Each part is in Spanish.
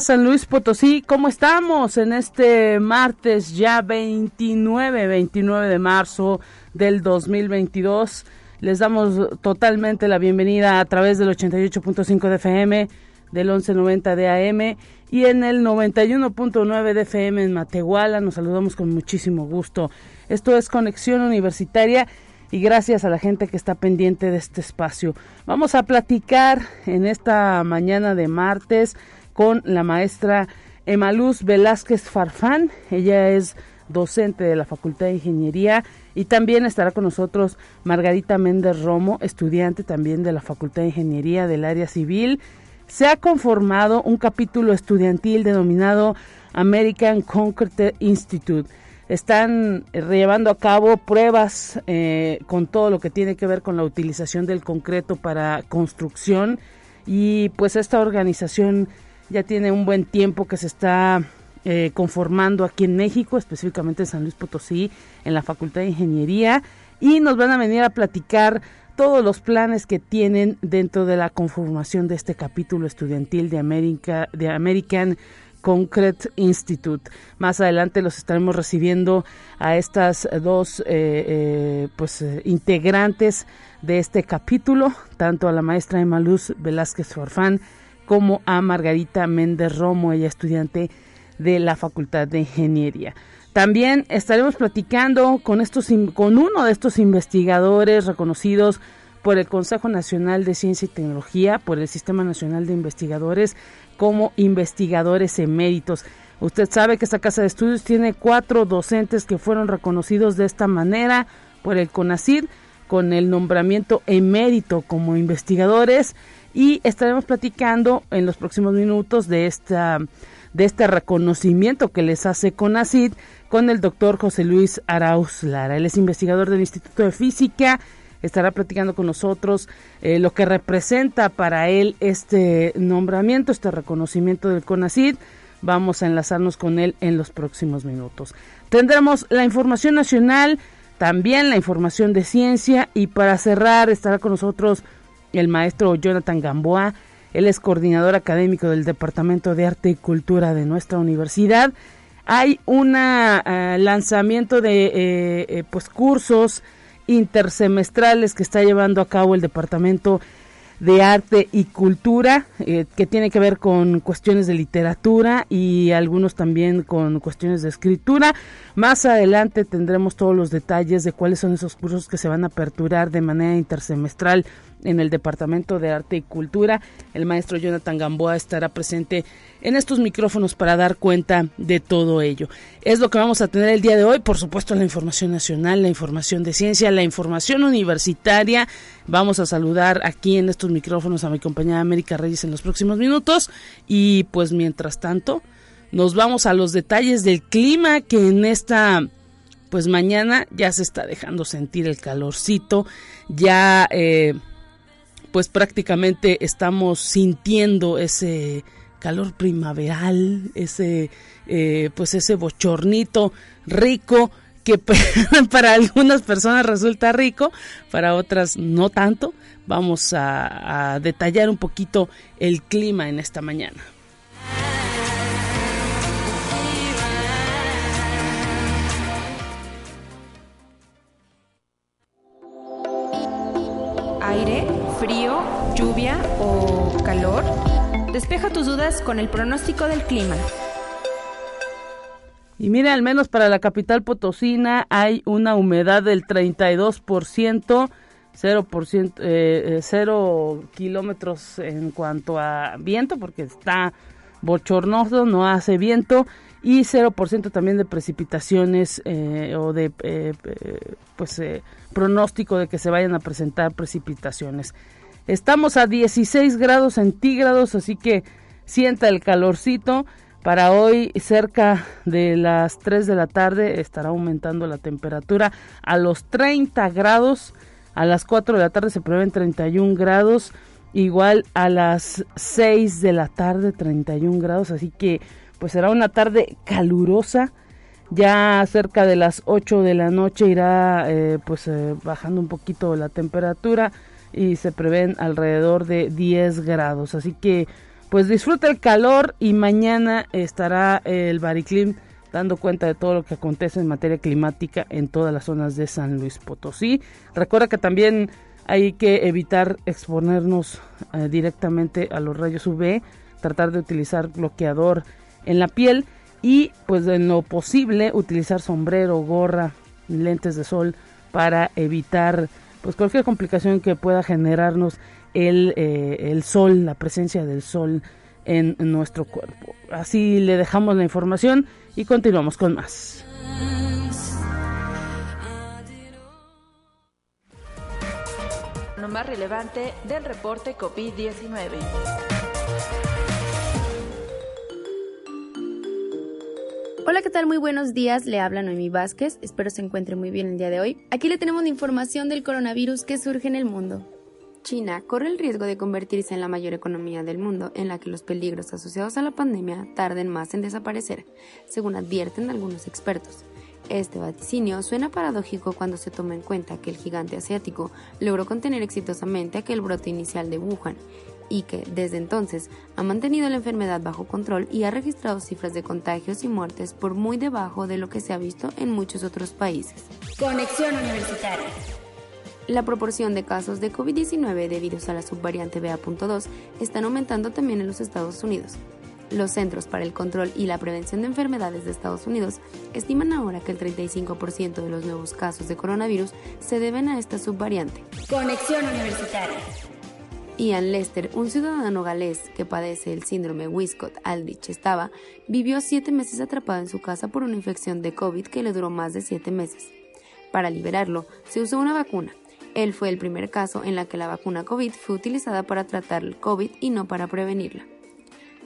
San Luis Potosí, ¿cómo estamos en este martes ya 29, 29 de marzo del 2022? Les damos totalmente la bienvenida a través del 88.5 de FM, del 1190 de AM y en el 91.9 de FM en Matehuala. Nos saludamos con muchísimo gusto. Esto es Conexión Universitaria y gracias a la gente que está pendiente de este espacio. Vamos a platicar en esta mañana de martes con la maestra Emaluz Velázquez Farfán. Ella es docente de la Facultad de Ingeniería y también estará con nosotros Margarita Méndez Romo, estudiante también de la Facultad de Ingeniería del área civil. Se ha conformado un capítulo estudiantil denominado American Concrete Institute. Están llevando a cabo pruebas eh, con todo lo que tiene que ver con la utilización del concreto para construcción y pues esta organización ya tiene un buen tiempo que se está eh, conformando aquí en México, específicamente en San Luis Potosí, en la Facultad de Ingeniería, y nos van a venir a platicar todos los planes que tienen dentro de la conformación de este capítulo estudiantil de, América, de American Concrete Institute. Más adelante los estaremos recibiendo a estas dos eh, eh, pues integrantes de este capítulo, tanto a la maestra Emma Luz Velázquez Forfán como a Margarita Méndez Romo, ella estudiante de la Facultad de Ingeniería. También estaremos platicando con, estos, con uno de estos investigadores reconocidos por el Consejo Nacional de Ciencia y Tecnología, por el Sistema Nacional de Investigadores, como investigadores eméritos. Usted sabe que esta casa de estudios tiene cuatro docentes que fueron reconocidos de esta manera por el CONACID, con el nombramiento emérito como investigadores y estaremos platicando en los próximos minutos de esta de este reconocimiento que les hace CONACID con el doctor José Luis Arauz Lara. Él es investigador del Instituto de Física, estará platicando con nosotros eh, lo que representa para él este nombramiento, este reconocimiento del CONACID. Vamos a enlazarnos con él en los próximos minutos. Tendremos la información nacional, también la información de ciencia y para cerrar estará con nosotros el maestro Jonathan Gamboa. Él es coordinador académico del Departamento de Arte y Cultura de nuestra universidad. Hay un eh, lanzamiento de eh, eh, pues cursos intersemestrales que está llevando a cabo el Departamento de Arte y Cultura, que tiene que ver con cuestiones de literatura y algunos también con cuestiones de escritura. Más adelante tendremos todos los detalles de cuáles son esos cursos que se van a aperturar de manera intersemestral en el Departamento de Arte y Cultura. El maestro Jonathan Gamboa estará presente en estos micrófonos para dar cuenta de todo ello. Es lo que vamos a tener el día de hoy, por supuesto la información nacional, la información de ciencia, la información universitaria. Vamos a saludar aquí en estos micrófonos a mi compañera América Reyes en los próximos minutos y pues mientras tanto nos vamos a los detalles del clima que en esta pues mañana ya se está dejando sentir el calorcito, ya eh, pues prácticamente estamos sintiendo ese calor primaveral, ese eh, pues ese bochornito rico que para algunas personas resulta rico, para otras no tanto. Vamos a, a detallar un poquito el clima en esta mañana. Aire frío, lluvia o calor? Despeja tus dudas con el pronóstico del clima. Y mire, al menos para la capital potosina hay una humedad del 32%, 0%, eh, 0 kilómetros en cuanto a viento, porque está bochornoso, no hace viento, y 0% también de precipitaciones eh, o de eh, eh, pues pronóstico de que se vayan a presentar precipitaciones. Estamos a 16 grados centígrados, así que sienta el calorcito. Para hoy, cerca de las 3 de la tarde, estará aumentando la temperatura a los 30 grados. A las 4 de la tarde se prevén 31 grados. Igual a las 6 de la tarde, 31 grados. Así que, pues será una tarde calurosa. Ya cerca de las 8 de la noche irá eh, pues eh, bajando un poquito la temperatura y se prevén alrededor de 10 grados. Así que pues disfruta el calor y mañana estará el Bariclim dando cuenta de todo lo que acontece en materia climática en todas las zonas de San Luis Potosí. Recuerda que también hay que evitar exponernos eh, directamente a los rayos UV, tratar de utilizar bloqueador en la piel y pues en lo posible utilizar sombrero, gorra, lentes de sol para evitar pues cualquier complicación que pueda generarnos el, eh, el sol, la presencia del sol en, nuestro cuerpo. Así le dejamos la información y continuamos con más. Lo más relevante del reporte COVID-19. Hola, ¿qué tal? Muy buenos días. Le habla Noemi Vázquez. Espero se encuentre muy bien el día de hoy. Aquí le tenemos información del coronavirus que surge en el mundo. China corre el riesgo de convertirse en la mayor economía del mundo en la que los peligros asociados a la pandemia tarden más en desaparecer, según advierten algunos expertos. Este vaticinio suena paradójico cuando se toma en cuenta que el gigante asiático logró contener exitosamente aquel brote inicial de Wuhan y que, desde entonces, ha mantenido la enfermedad bajo control y ha registrado cifras de contagios y muertes por muy debajo de lo que se ha visto en muchos otros países. Conexión Universitaria. La proporción de casos de COVID-19 debidos a la subvariante BA.2 están aumentando también en los Estados Unidos. Los Centros para el Control y la Prevención de Enfermedades de Estados Unidos estiman ahora que el 35% de los nuevos casos de coronavirus se deben a esta subvariante. Conexión Universitaria. Ian Lester, un ciudadano galés que padece el síndrome Wiskott-Aldrich estaba, vivió siete meses atrapado en su casa por una infección de COVID que le duró más de siete meses. Para liberarlo, se usó una vacuna, él fue el primer caso en la que la vacuna COVID fue utilizada para tratar el COVID y no para prevenirla.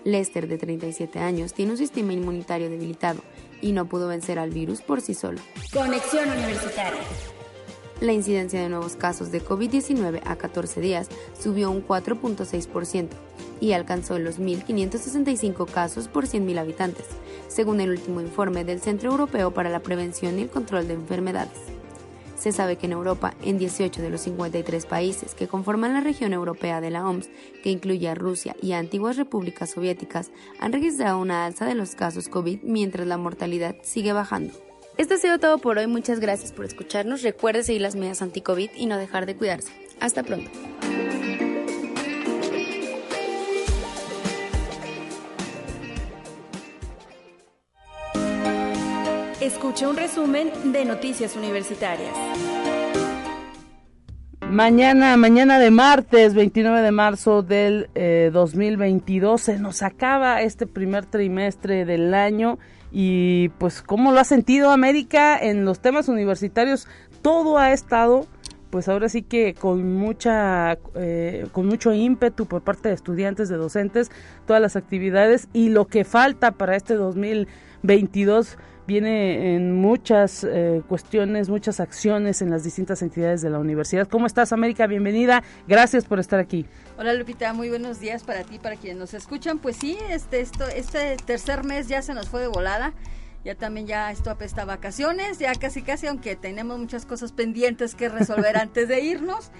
Lester, de 37 años, tiene un sistema inmunitario debilitado y no pudo vencer al virus por sí solo. Conexión Universitaria. La incidencia de nuevos casos de COVID-19 a 14 días subió un 4.6% y alcanzó los 1.565 casos por 100.000 habitantes, según el último informe del Centro Europeo para la Prevención y el Control de Enfermedades. Se sabe que en Europa, en 18 de los 53 países que conforman la región europea de la OMS, que incluye a Rusia y a antiguas repúblicas soviéticas, han registrado una alza de los casos COVID mientras la mortalidad sigue bajando. Esto ha sido todo por hoy, muchas gracias por escucharnos, recuerde seguir las medidas anti-COVID y no dejar de cuidarse. Hasta pronto. Escuche un resumen de Noticias Universitarias. Mañana, mañana de martes, 29 de marzo del 2022, eh, se nos acaba este primer trimestre del año y pues cómo lo ha sentido América en los temas universitarios, todo ha estado pues ahora sí que con mucha eh, con mucho ímpetu por parte de estudiantes de docentes todas las actividades y lo que falta para este 2022 viene en muchas eh, cuestiones, muchas acciones en las distintas entidades de la universidad. ¿Cómo estás, América? Bienvenida. Gracias por estar aquí. Hola, Lupita. Muy buenos días para ti, para quienes nos escuchan. Pues sí, este, esto, este tercer mes ya se nos fue de volada. Ya también ya esto apesta a vacaciones, ya casi casi, aunque tenemos muchas cosas pendientes que resolver antes de irnos.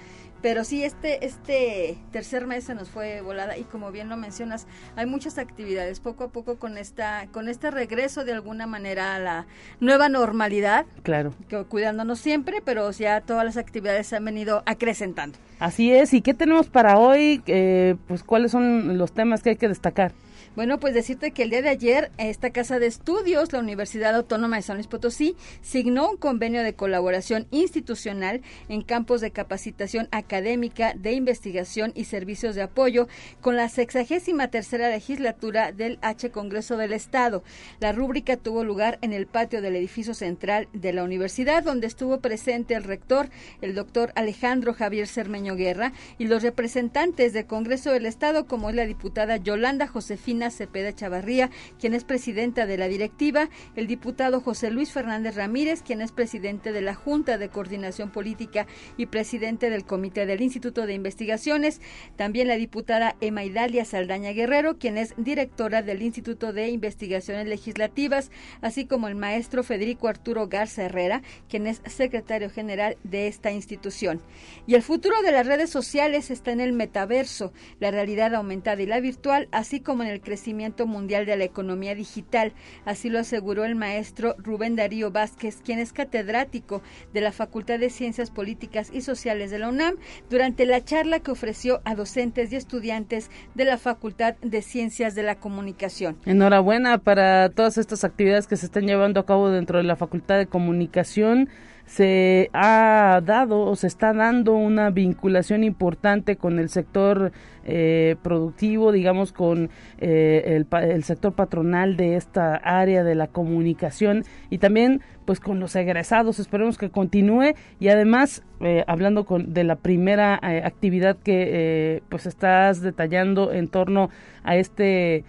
Pero sí, este, este tercer mes se nos fue volada y como bien lo mencionas, hay muchas actividades poco a poco con esta, con este regreso de alguna manera a la nueva normalidad. Claro. Que, cuidándonos siempre, pero ya todas las actividades se han venido acrecentando. Así es. ¿Y qué tenemos para hoy? Eh, pues cuáles son los temas que hay que destacar. Bueno, pues decirte que el día de ayer esta casa de estudios, la Universidad Autónoma de San Luis Potosí, signó un convenio de colaboración institucional en campos de capacitación académica, de investigación y servicios de apoyo con la sexagésima tercera legislatura del H Congreso del Estado. La rúbrica tuvo lugar en el patio del edificio central de la universidad, donde estuvo presente el rector, el doctor Alejandro Javier Cermeño Guerra, y los representantes del Congreso del Estado, como es la diputada Yolanda Josefina Cepeda Chavarría, quien es presidenta de la directiva, el diputado José Luis Fernández Ramírez, quien es presidente de la Junta de Coordinación Política y presidente del Comité del Instituto de Investigaciones, también la diputada Emma Idalia Saldaña Guerrero, quien es directora del Instituto de Investigaciones Legislativas, así como el maestro Federico Arturo Garza Herrera, quien es secretario general de esta institución. Y el futuro de las redes sociales está en el metaverso, la realidad aumentada y la virtual, así como en el crecimiento mundial de la economía digital. Así lo aseguró el maestro Rubén Darío Vázquez, quien es catedrático de la Facultad de Ciencias Políticas y Sociales de la UNAM, durante la charla que ofreció a docentes y estudiantes de la Facultad de Ciencias de la Comunicación. Enhorabuena para todas estas actividades que se están llevando a cabo dentro de la Facultad de Comunicación se ha dado o se está dando una vinculación importante con el sector eh, productivo, digamos, con eh, el, sector patronal de esta área de la comunicación y también pues con los egresados. Esperemos que continúe y además eh, hablando con, de la primera actividad que pues estás detallando en torno a este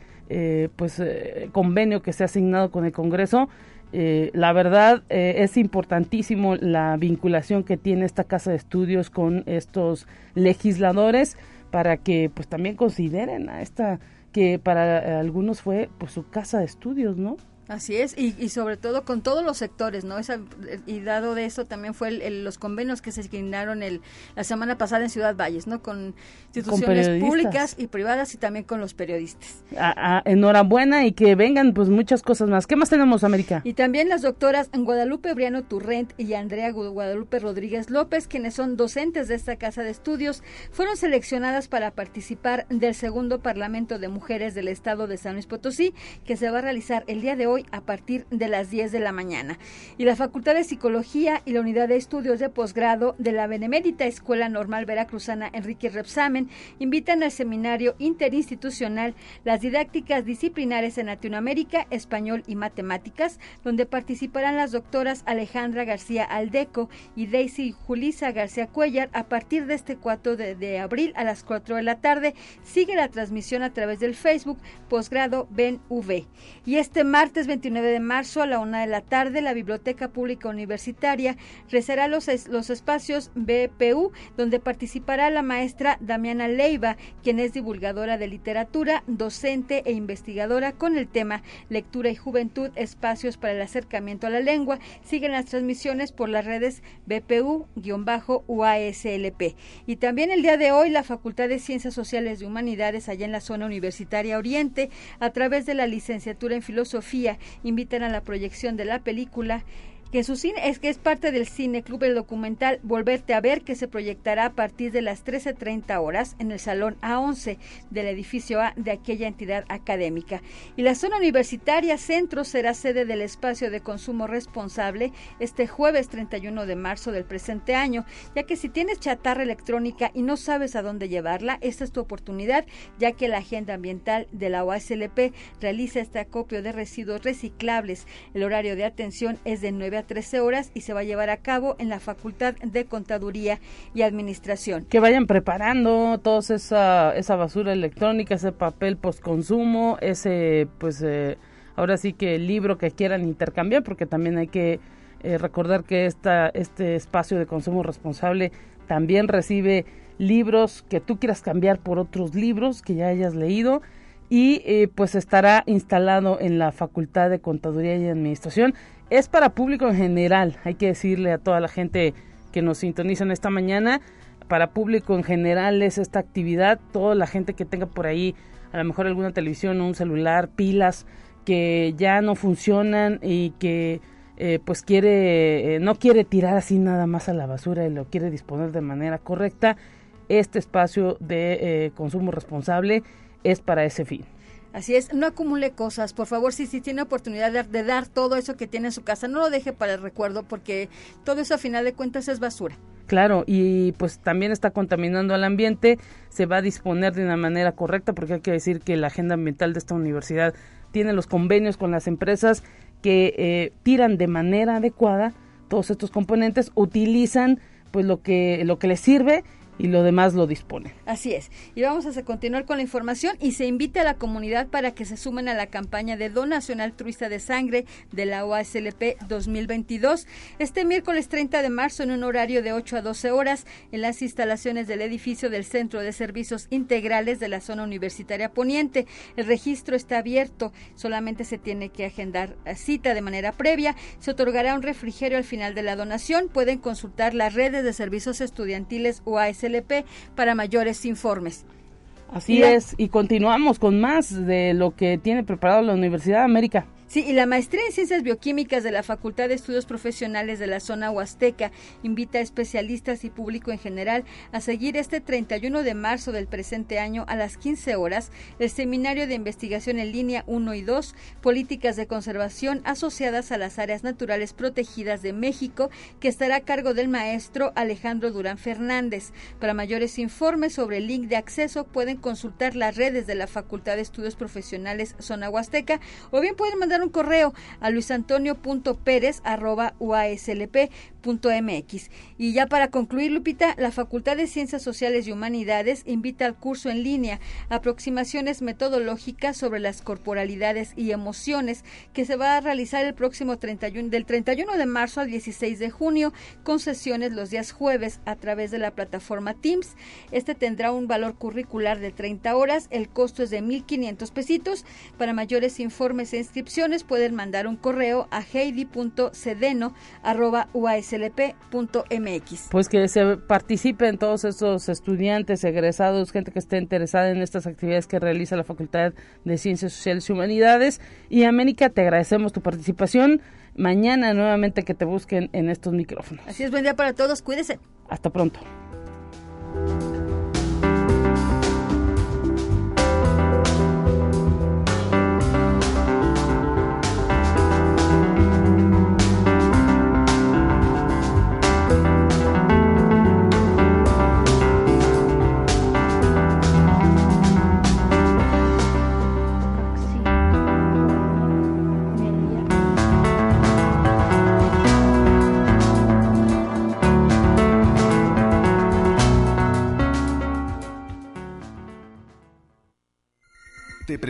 pues convenio que se ha asignado con el Congreso. La verdad es importantísimo la vinculación que tiene esta casa de estudios con estos legisladores para que pues también consideren a esta que para algunos fue pues su casa de estudios, ¿no? Así es, y, y, sobre todo con todos los sectores, ¿no? Esa, y dado de eso también fue los convenios que se asignaron el, la semana pasada en Ciudad Valles, ¿no? Con instituciones públicas y privadas y también con los periodistas. Ah, ah, enhorabuena y que vengan pues muchas cosas más. ¿Qué más tenemos, América? Y también las doctoras Guadalupe Briano Turrent y Andrea Guadalupe Rodríguez López, quienes son docentes de esta casa de estudios, fueron seleccionadas para participar del segundo Parlamento de Mujeres del Estado de San Luis Potosí, que se va a realizar el día de hoy a partir de las 10 de la mañana. Y la Facultad de Psicología y la Unidad de Estudios de Posgrado de la Benemérita Escuela Normal Veracruzana Enrique Repsamen invitan al seminario interinstitucional Las didácticas disciplinares en Latinoamérica, Español y Matemáticas, donde participarán las doctoras Alejandra García Aldeco y Daisy Julisa García Cuellar a partir de este 4 de, de abril a las 4 de la tarde. Sigue la transmisión a través del Facebook Posgrado BenV. Y este martes 29 de marzo a la una de la tarde, la Biblioteca Pública Universitaria rezará los, los espacios BPU, donde participará la maestra Damiana Leiva, quien es divulgadora de literatura, docente e investigadora con el tema Lectura y Juventud, Espacios para el Acercamiento a la Lengua. Siguen las transmisiones por las redes BPU-UASLP. Y también el día de hoy, la Facultad de Ciencias Sociales y Humanidades, allá en la zona universitaria Oriente, a través de la licenciatura en Filosofía invitan a la proyección de la película que su cine es que es parte del Cine Club el documental Volverte a ver que se proyectará a partir de las 13:30 horas en el salón A11 del edificio A de aquella entidad académica. Y la zona universitaria Centro será sede del espacio de consumo responsable este jueves 31 de marzo del presente año, ya que si tienes chatarra electrónica y no sabes a dónde llevarla, esta es tu oportunidad, ya que la agenda ambiental de la OASLP realiza este acopio de residuos reciclables. El horario de atención es de 9 a 13 horas y se va a llevar a cabo en la Facultad de Contaduría y Administración. Que vayan preparando toda esa, esa basura electrónica, ese papel postconsumo, ese, pues, eh, ahora sí que el libro que quieran intercambiar, porque también hay que eh, recordar que esta, este espacio de consumo responsable también recibe libros que tú quieras cambiar por otros libros que ya hayas leído y eh, pues estará instalado en la Facultad de Contaduría y Administración es para público en general, hay que decirle a toda la gente que nos sintonizan esta mañana, para público en general es esta actividad, toda la gente que tenga por ahí a lo mejor alguna televisión un celular, pilas que ya no funcionan y que eh, pues quiere, eh, no quiere tirar así nada más a la basura y lo quiere disponer de manera correcta, este espacio de eh, consumo responsable es para ese fin. Así es, no acumule cosas, por favor, si, si tiene oportunidad de, dar todo eso que tiene en su casa, no lo deje para el recuerdo porque todo eso a final de cuentas es basura. Claro, y pues también está contaminando al ambiente, se va a disponer de una manera correcta porque hay que decir que la agenda ambiental de esta universidad tiene los convenios con las empresas que eh, tiran de manera adecuada todos estos componentes, utilizan pues lo que lo que les sirve y lo demás lo dispone. Así es. Y vamos a continuar con la información y se invita a la comunidad para que se sumen a la campaña de donación altruista de sangre de la OASLP 2022 este miércoles 30 de marzo en un horario de 8 a 12 horas en las instalaciones del edificio del Centro de Servicios Integrales de la zona universitaria poniente. El registro está abierto, solamente se tiene que agendar cita de manera previa. Se otorgará un refrigerio al final de la donación. Pueden consultar las redes de servicios estudiantiles OASLP para mayores informes. Así es, y continuamos con más de lo que tiene preparado la Universidad de América. Sí, y la maestría en Ciencias Bioquímicas de la Facultad de Estudios Profesionales de la zona Huasteca invita a especialistas y público en general a seguir este 31 de marzo del presente año a las 15 horas el Seminario de Investigación en Línea 1 y 2, Políticas de Conservación asociadas a las áreas naturales protegidas de México, que estará a cargo del maestro Alejandro Durán Fernández. Para mayores informes sobre el link de acceso pueden consultar las redes de la Facultad de Estudios Profesionales Zona Huasteca o bien pueden mandar un correo a luisantonio.perez.uaslp.mx. Y ya para concluir, Lupita, la Facultad de Ciencias Sociales y Humanidades invita al curso en línea Aproximaciones Metodológicas sobre las Corporalidades y Emociones, que se va a realizar el próximo 31, del 31 de marzo al 16 de junio, con sesiones los días jueves a través de la plataforma Teams. Este tendrá un valor curricular de 30 horas, el costo es de 1.500 pesitos. Para mayores informes e inscripciones, pueden mandar un correo a heidi.cedeno.uaslp.mx. Pues que se participen todos esos estudiantes, egresados, gente que esté interesada en estas actividades que realiza la Facultad de Ciencias Sociales y Humanidades. Y América, te agradecemos tu participación. Mañana nuevamente que te busquen en estos micrófonos. Así es, buen día para todos, cuídese. Hasta pronto.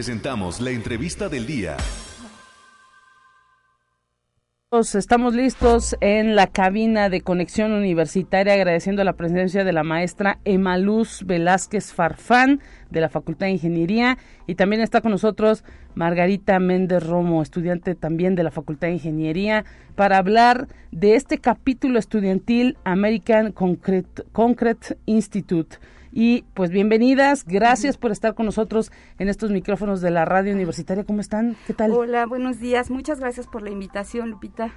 Presentamos la entrevista del día. Estamos listos en la cabina de conexión universitaria agradeciendo la presencia de la maestra Emaluz Velázquez Farfán de la Facultad de Ingeniería y también está con nosotros Margarita Méndez Romo, estudiante también de la Facultad de Ingeniería, para hablar de este capítulo estudiantil American Concrete, Concrete Institute. Y pues bienvenidas, gracias por estar con nosotros en estos micrófonos de la radio universitaria. ¿Cómo están? ¿Qué tal? Hola, buenos días. Muchas gracias por la invitación, Lupita.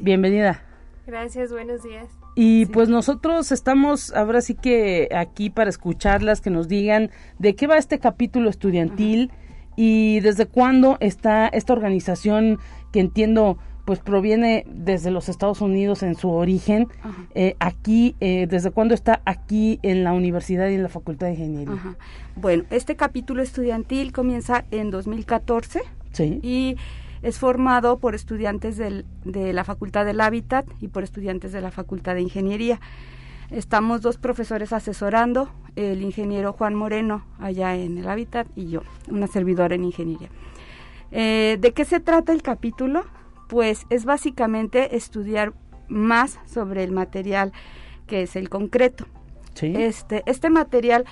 Bienvenida. Gracias, buenos días. Y pues nosotros estamos ahora sí que aquí para escucharlas, que nos digan de qué va este capítulo estudiantil y desde cuándo está esta organización que entiendo pues proviene desde los Estados Unidos en su origen. Eh, aquí, eh, ¿desde cuándo está aquí en la universidad y en la Facultad de Ingeniería? Bueno, este capítulo estudiantil comienza en 2014 ¿Sí? y es formado por estudiantes del, de la Facultad del Hábitat y por estudiantes de la Facultad de Ingeniería. Estamos dos profesores asesorando, el ingeniero Juan Moreno allá en el Hábitat y yo, una servidora en Ingeniería. Eh, ¿De qué se trata el capítulo? Pues es básicamente estudiar más sobre el material que es el concreto. Este, este material,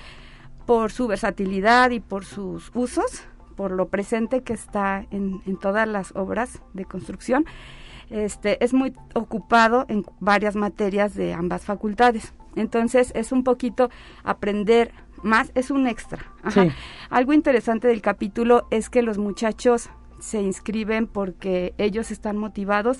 por su versatilidad y por sus usos, por lo presente que está en, todas las obras de construcción, este, es muy ocupado en varias materias de ambas facultades. Entonces es un poquito aprender más, es un extra. Algo interesante del capítulo es que los muchachos se inscriben porque ellos están motivados.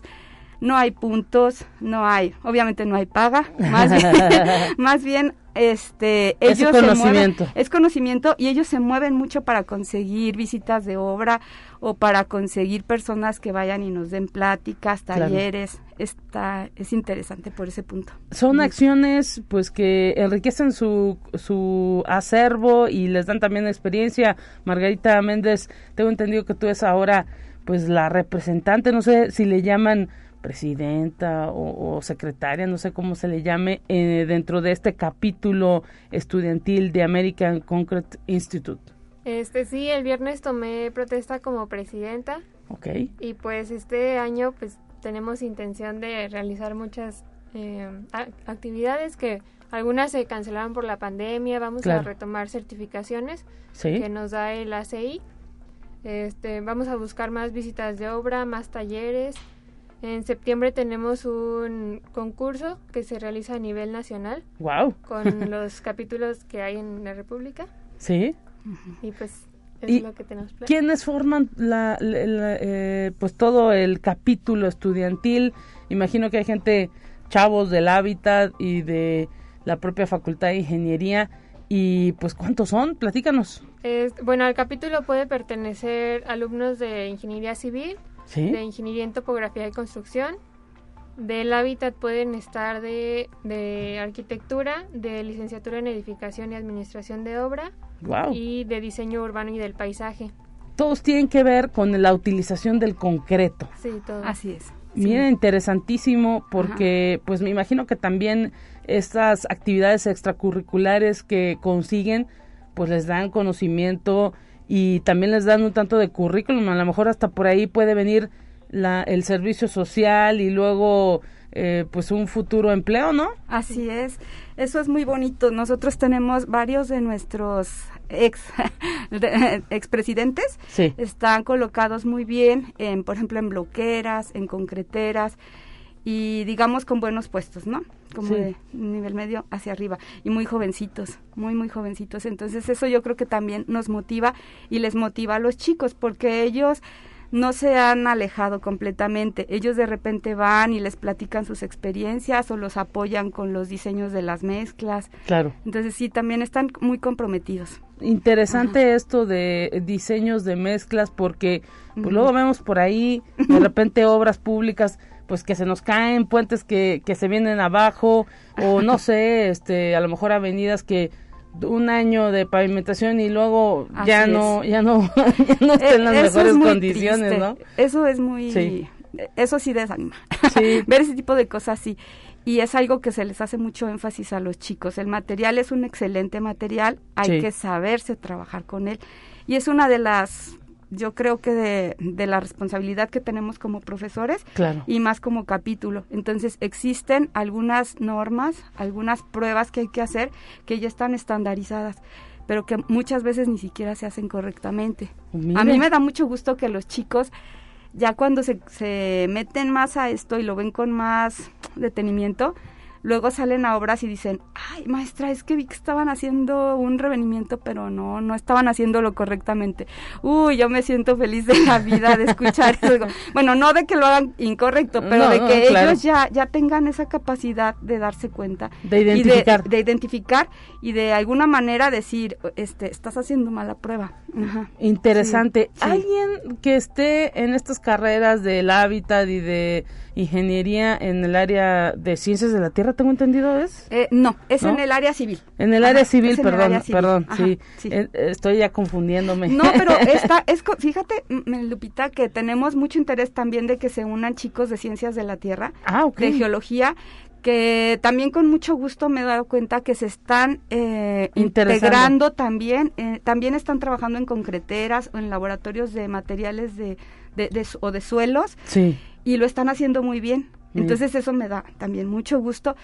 No hay puntos, no hay, obviamente no hay paga, más bien, más bien este ellos es conocimiento. es conocimiento y ellos se mueven mucho para conseguir visitas de obra o para conseguir personas que vayan y nos den pláticas, talleres. Está es interesante por ese punto. Son acciones pues que enriquecen su su acervo y les dan también experiencia. Margarita Méndez, tengo entendido que tú eres ahora pues la representante, no sé si le llaman presidenta o, secretaria, no sé cómo se le llame, eh, dentro de este capítulo estudiantil de American Concrete Institute. Este sí, el viernes tomé protesta como presidenta. Ok. Y pues este año pues tenemos intención de realizar muchas eh, actividades que algunas se cancelaron por la pandemia, vamos a retomar certificaciones que nos da el ACI. Este, vamos a buscar más visitas de obra, más talleres, en septiembre tenemos un concurso que se realiza a nivel nacional. Wow. Con los capítulos que hay en la República. Sí. Y pues es lo que tenemos ¿Quiénes forman la, eh, pues todo el capítulo estudiantil? Imagino que hay gente, chavos del hábitat y de la propia Facultad de Ingeniería. Y pues, ¿cuántos son? Platícanos. bueno, al capítulo puede pertenecer alumnos de Ingeniería Civil, de Ingeniería en Topografía y Construcción. Del hábitat pueden estar de, de arquitectura, de licenciatura en edificación y administración de obra y de diseño urbano y del paisaje. Todos tienen que ver con la utilización del concreto. Sí, todo. Así es. Miren, interesantísimo porque pues me imagino que también estas actividades extracurriculares que consiguen pues les dan conocimiento y también les dan un tanto de currículum, a lo mejor hasta por ahí puede venir la, el servicio social y luego eh, pues un futuro empleo, ¿no? Así es, eso es muy bonito. Nosotros tenemos varios de nuestros ex expresidentes, sí. están colocados muy bien, en, por ejemplo, en bloqueras, en concreteras, y digamos con buenos puestos, ¿no? Como de nivel medio hacia arriba y muy jovencitos, muy muy jovencitos. Entonces eso yo creo que también nos motiva y les motiva a los chicos porque ellos no se han alejado completamente. Ellos de repente van y les platican sus experiencias o los apoyan con los diseños de las mezclas. Claro. Entonces sí, también están muy comprometidos. Interesante esto de diseños de mezclas porque pues, luego vemos por ahí de repente obras públicas pues que se nos caen, puentes que, que se vienen abajo, o no sé, este, a lo mejor avenidas que un año de pavimentación y luego ya no, ya no, ya no están en las mejores condiciones, ¿no? Eso es muy, eso sí desanima. Sí. Ver ese tipo de cosas sí. Y es algo que se les hace mucho énfasis a los chicos. El material es un excelente material, hay que saberse trabajar con él. Y es una de las yo creo que de, de, la responsabilidad que tenemos como profesores y más como capítulo. Entonces existen algunas normas, algunas pruebas que hay que hacer que ya están estandarizadas pero que muchas veces ni siquiera se hacen correctamente. A mí me da mucho gusto que los chicos ya cuando se, se meten más a esto y lo ven con más detenimiento, luego salen a obras y dicen, ay maestra, es que vi que estaban haciendo un revenimiento, pero no, no estaban haciéndolo correctamente. Uy, yo me siento feliz de la vida de escuchar eso. Bueno, no de que lo hagan incorrecto, pero de que ellos ya, ya tengan esa capacidad de darse cuenta. De identificar. Y de, identificar y de alguna manera decir, este, estás haciendo mala prueba. Interesante. ¿Alguien que esté en estas carreras del hábitat y de ingeniería en el área de ciencias de la tierra, tengo entendido, ¿es? Eh, no, es en el área civil. En el área civil, perdón, perdón, sí. Eh, estoy ya confundiéndome. No, pero está, es, fíjate, Lupita, que tenemos mucho interés también de que se unan chicos de ciencias de la tierra, ah, de geología, que también con mucho gusto me he dado cuenta que se están eh, integrando también, eh, también están trabajando en concreteras o en laboratorios de materiales de, de, o de suelos sí. Y lo están haciendo muy bien. Entonces eso me da también mucho gusto.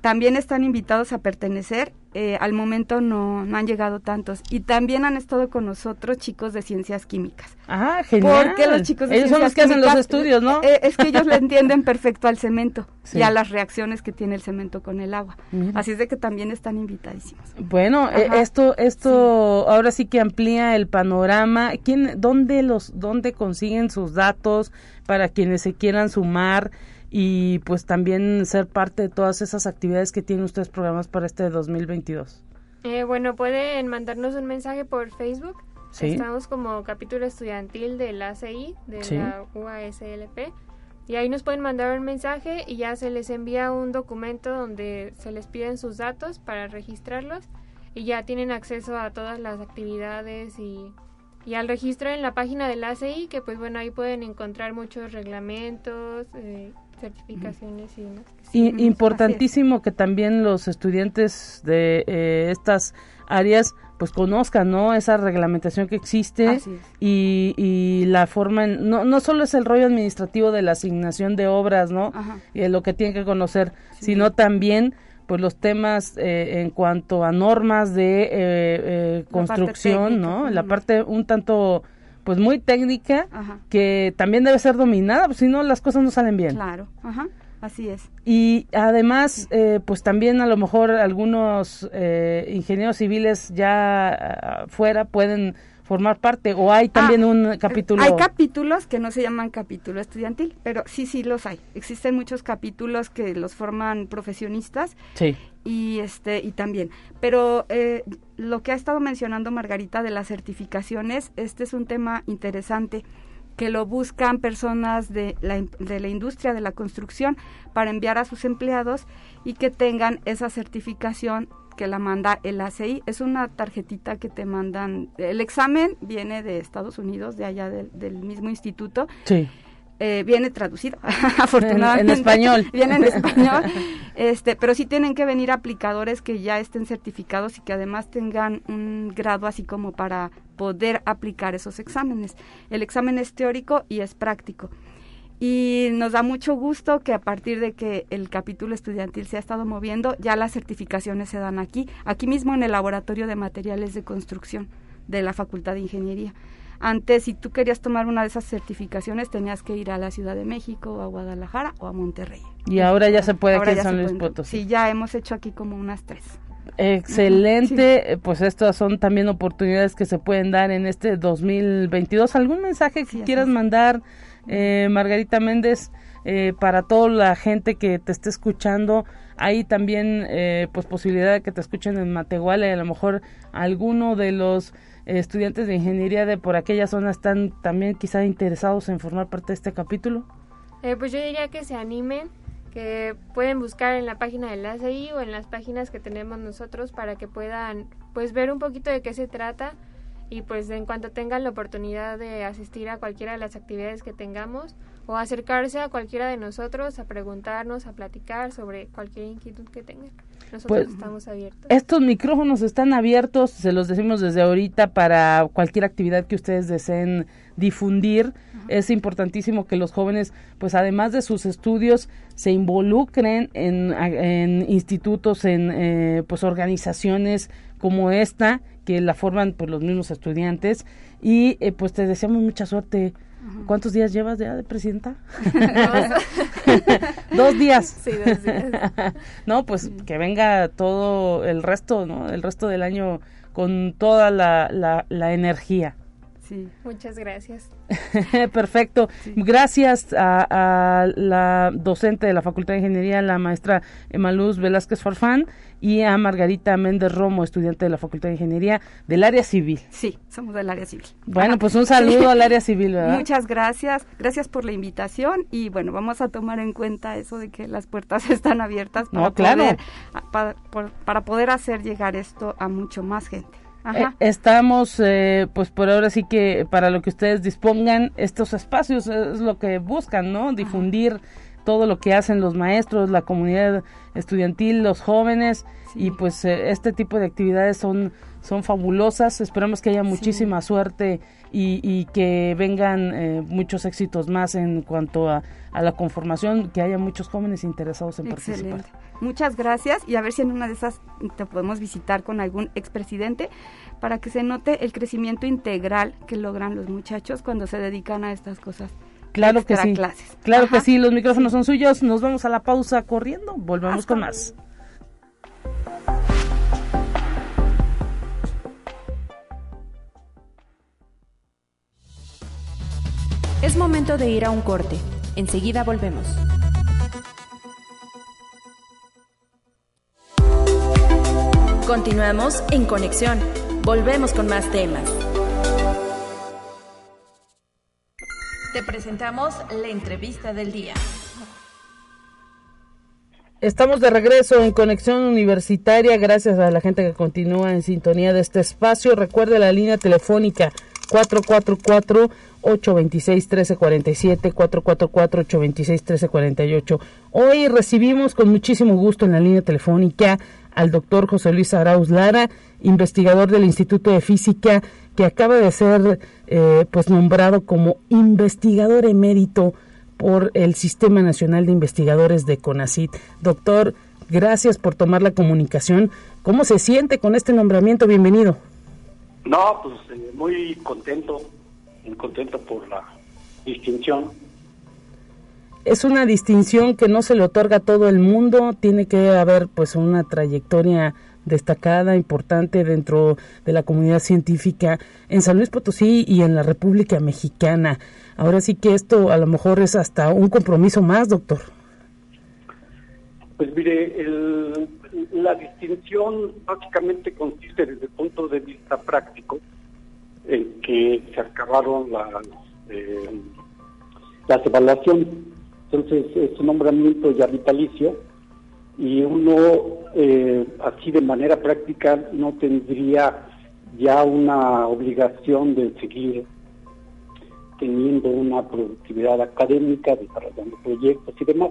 También están invitados a pertenecer eh, al momento no, no han llegado tantos. Y también han estado con nosotros chicos de ciencias químicas. Ah, genial. Porque los chicos de ellos son los que hacen los estudios, ¿no? Eh, es que ellos le entienden perfecto al cemento y a las reacciones que tiene el cemento con el agua. Así es de que también están invitadísimos. Bueno, eh, esto esto ahora sí que amplía el panorama. ¿Quién, dónde los, dónde consiguen sus datos para quienes se quieran sumar? Y pues también ser parte de todas esas actividades que tienen ustedes programas para este 2022? Eh, bueno, pueden mandarnos un mensaje por Facebook. Estamos como capítulo estudiantil de la ACI, de la UASLP. Y ahí nos pueden mandar un mensaje y ya se les envía un documento donde se les piden sus datos para registrarlos y ya tienen acceso a todas las actividades y y al registro en la página del ACI, que pues bueno, ahí pueden encontrar muchos reglamentos, eh, certificaciones y demás. importantísimo que también los estudiantes de eh, estas áreas pues conozcan no esa reglamentación que existe y, y, la forma no no solo es el rollo administrativo de la asignación de obras no y lo que tienen que conocer sino también pues los temas eh, en cuanto a normas de eh, eh, construcción no la parte un tanto pues muy técnica que también debe ser dominada, pues si no las cosas no salen bien. Claro, ajá. Así es. Y además, eh, pues también a lo mejor algunos eh, ingenieros civiles ya ah, fuera pueden formar parte o hay también ah, un capítulo hay capítulos que no se llaman capítulo estudiantil pero sí sí los hay. Existen muchos capítulos que los forman profesionistas sí. y este y también. Pero eh, lo que ha estado mencionando Margarita de las certificaciones este es un tema interesante que lo buscan personas de la, de la industria de la construcción para enviar a sus empleados y que tengan esa certificación que la manda el ACI. Es una tarjetita que te mandan. El examen viene de Estados Unidos, de allá del, del mismo instituto. Sí. Eh, viene traducido, afortunadamente. En, español. Viene en español. este, pero sí tienen que venir aplicadores que ya estén certificados y que además tengan un grado así como para poder aplicar esos exámenes. El examen es teórico y es práctico. Y nos da mucho gusto que a partir de que el capítulo estudiantil se ha estado moviendo, ya las certificaciones se dan aquí, aquí mismo en el Laboratorio de Materiales de Construcción de la Facultad de Ingeniería. Antes, si tú querías tomar una de esas certificaciones, tenías que ir a la Ciudad de México, a Guadalajara o a Monterrey. Y ahora ya se puede aquí en San Luis Potosí. Sí, ya hemos hecho aquí como unas tres. Excelente, pues estas son también oportunidades que se pueden dar en este 2022. ¿Algún mensaje que quieras mandar, eh, Margarita Méndez, eh, para toda la gente que te esté escuchando? Hay también eh, pues posibilidad de que te escuchen en Matehuala y a lo mejor alguno de los estudiantes de ingeniería de por aquella zona están también quizá interesados en formar parte de este capítulo? Eh, pues yo diría que se animen, que pueden buscar en la página del ACI o en las páginas que tenemos nosotros para que puedan pues ver un poquito de qué se trata y pues en cuanto tengan la oportunidad de asistir a cualquiera de las actividades que tengamos o acercarse a cualquiera de nosotros a preguntarnos, a platicar sobre cualquier inquietud que tengan. Nosotros pues, estamos abiertos. Estos micrófonos están abiertos, se los decimos desde ahorita para cualquier actividad que ustedes deseen difundir. Es importantísimo que los jóvenes, pues además de sus estudios, se involucren en, en institutos, en eh, pues organizaciones como esta, que la forman pues los mismos estudiantes. Y eh, pues te deseamos mucha suerte ¿Cuántos días llevas ya de presidenta? dos días. Sí, dos días. no, pues que venga todo el resto, ¿no? El resto del año con toda la, la, la energía. Sí. Muchas gracias. Perfecto. Gracias a, la docente de la Facultad de Ingeniería, la maestra Emaluz Velázquez Farfán, y a Margarita Méndez Romo, estudiante de la Facultad de Ingeniería del área civil. Sí, somos del área civil. Bueno, pues un saludo al área civil, ¿verdad? Muchas gracias. Gracias por la invitación y bueno, vamos a tomar en cuenta eso de que las puertas están abiertas para, poder, para poder hacer llegar esto a mucho más gente. Eh, estamos, eh, pues por ahora sí que para lo que ustedes dispongan, estos espacios es lo que buscan, ¿no? Difundir todo lo que hacen los maestros, la comunidad estudiantil, los jóvenes. Y pues eh, este tipo de actividades son son fabulosas. Esperamos que haya muchísima suerte y, que vengan muchos éxitos más en cuanto a, la conformación, que haya muchos jóvenes interesados en participar. Muchas gracias y a ver si en una de esas te podemos visitar con algún expresidente para que se note el crecimiento integral que logran los muchachos cuando se dedican a estas cosas. Claro que sí. Clases. Claro que sí, los micrófonos son suyos. Nos vamos a la pausa corriendo. Volvemos con más. De ir a un corte. Enseguida volvemos. Continuamos en conexión. Volvemos con más temas. Te presentamos la entrevista del día. Estamos de regreso en Conexión Universitaria. Gracias a la gente que continúa en sintonía de este espacio. Recuerde la línea telefónica 444 826 1347 444 826 1348. Hoy recibimos con muchísimo gusto en la línea telefónica al doctor José Luis Arauz Lara, investigador del Instituto de Física, que acaba de ser eh, pues nombrado como investigador emérito por el Sistema Nacional de Investigadores de CONACIT. Doctor, gracias por tomar la comunicación. ¿Cómo se siente con este nombramiento? Bienvenido. No, pues eh, muy contento, muy contento por la distinción. Es una distinción que no se le otorga a todo el mundo, tiene que haber pues una trayectoria destacada, importante dentro de la comunidad científica en San Luis Potosí y en la República Mexicana. Ahora sí que esto a lo mejor es hasta un compromiso más, doctor. Pues mire, la distinción básicamente consiste desde el punto de vista práctico en que se acabaron las, eh, las evaluaciones. Entonces es un nombramiento ya vitalicio y uno eh, así de manera práctica no tendría ya una obligación de seguir teniendo una productividad académica, desarrollando proyectos y demás.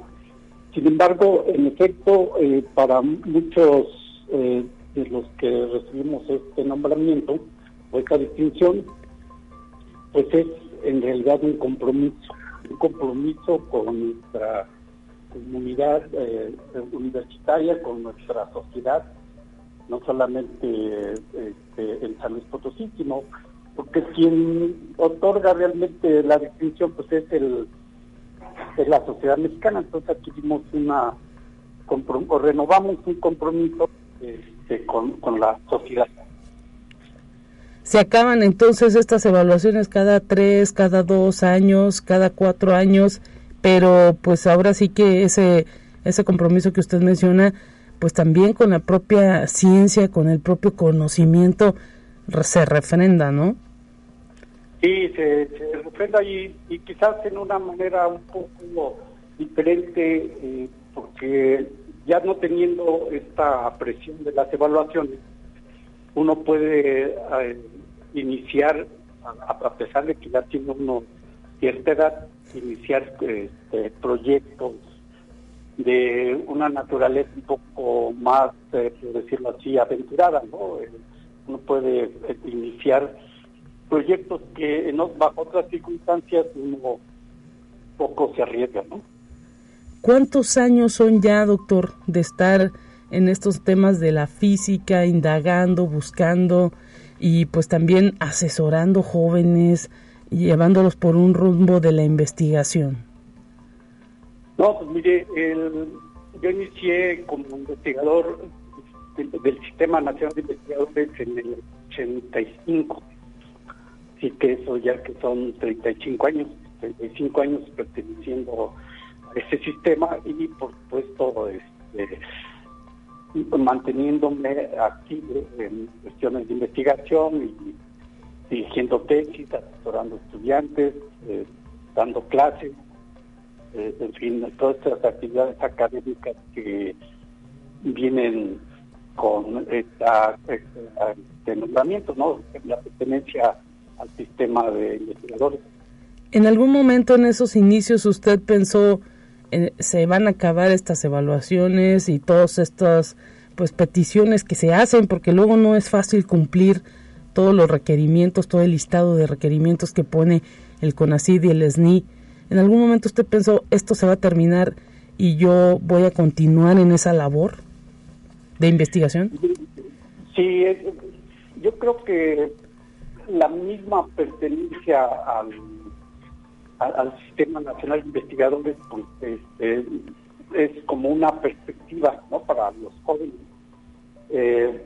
Sin embargo, en efecto, eh, para muchos eh, de los que recibimos este nombramiento o esta distinción, pues es en realidad un compromiso, un compromiso con nuestra comunidad eh, universitaria, con nuestra sociedad, no solamente este, en San Luis Potosí, sino porque quien otorga realmente la distinción pues es el es la sociedad mexicana entonces aquí dimos una o renovamos un compromiso este, con, con la sociedad se acaban entonces estas evaluaciones cada tres cada dos años cada cuatro años pero pues ahora sí que ese ese compromiso que usted menciona pues también con la propia ciencia con el propio conocimiento se refrenda, ¿no? Sí, se, se refrenda y, y, quizás en una manera un poco diferente, eh, porque ya no teniendo esta presión de las evaluaciones, uno puede eh, iniciar, a, pesar de que ya tiene uno cierta edad, iniciar este, proyectos de una naturaleza un poco más, eh, por decirlo así, aventurada, ¿no? uno puede iniciar proyectos que en, bajo otras circunstancias uno poco se arriesga, ¿no? ¿Cuántos años son ya, doctor, de estar en estos temas de la física, indagando, buscando y pues también asesorando jóvenes y llevándolos por un rumbo de la investigación? No, pues mire, yo inicié como investigador del, del Sistema Nacional de Investigadores en el 85 sí que eso ya que son 35 años, 35 años perteneciendo a ese sistema y por supuesto este, manteniéndome activo en cuestiones de investigación y dirigiendo tesis, asesorando estudiantes, eh, dando clases, eh, en fin, todas estas actividades académicas que vienen con esta, este nombramiento, ¿no? La pertenencia al sistema de investigadores. ¿En algún momento en esos inicios usted pensó eh, se van a acabar estas evaluaciones y todas estas pues peticiones que se hacen porque luego no es fácil cumplir todos los requerimientos, todo el listado de requerimientos que pone el CONACID y el SNI. ¿En algún momento usted pensó esto se va a terminar y yo voy a continuar en esa labor de investigación? Sí, yo creo que la misma pertenencia al, Sistema Nacional de Investigadores pues, este, es como una perspectiva ¿no? para los jóvenes. Eh,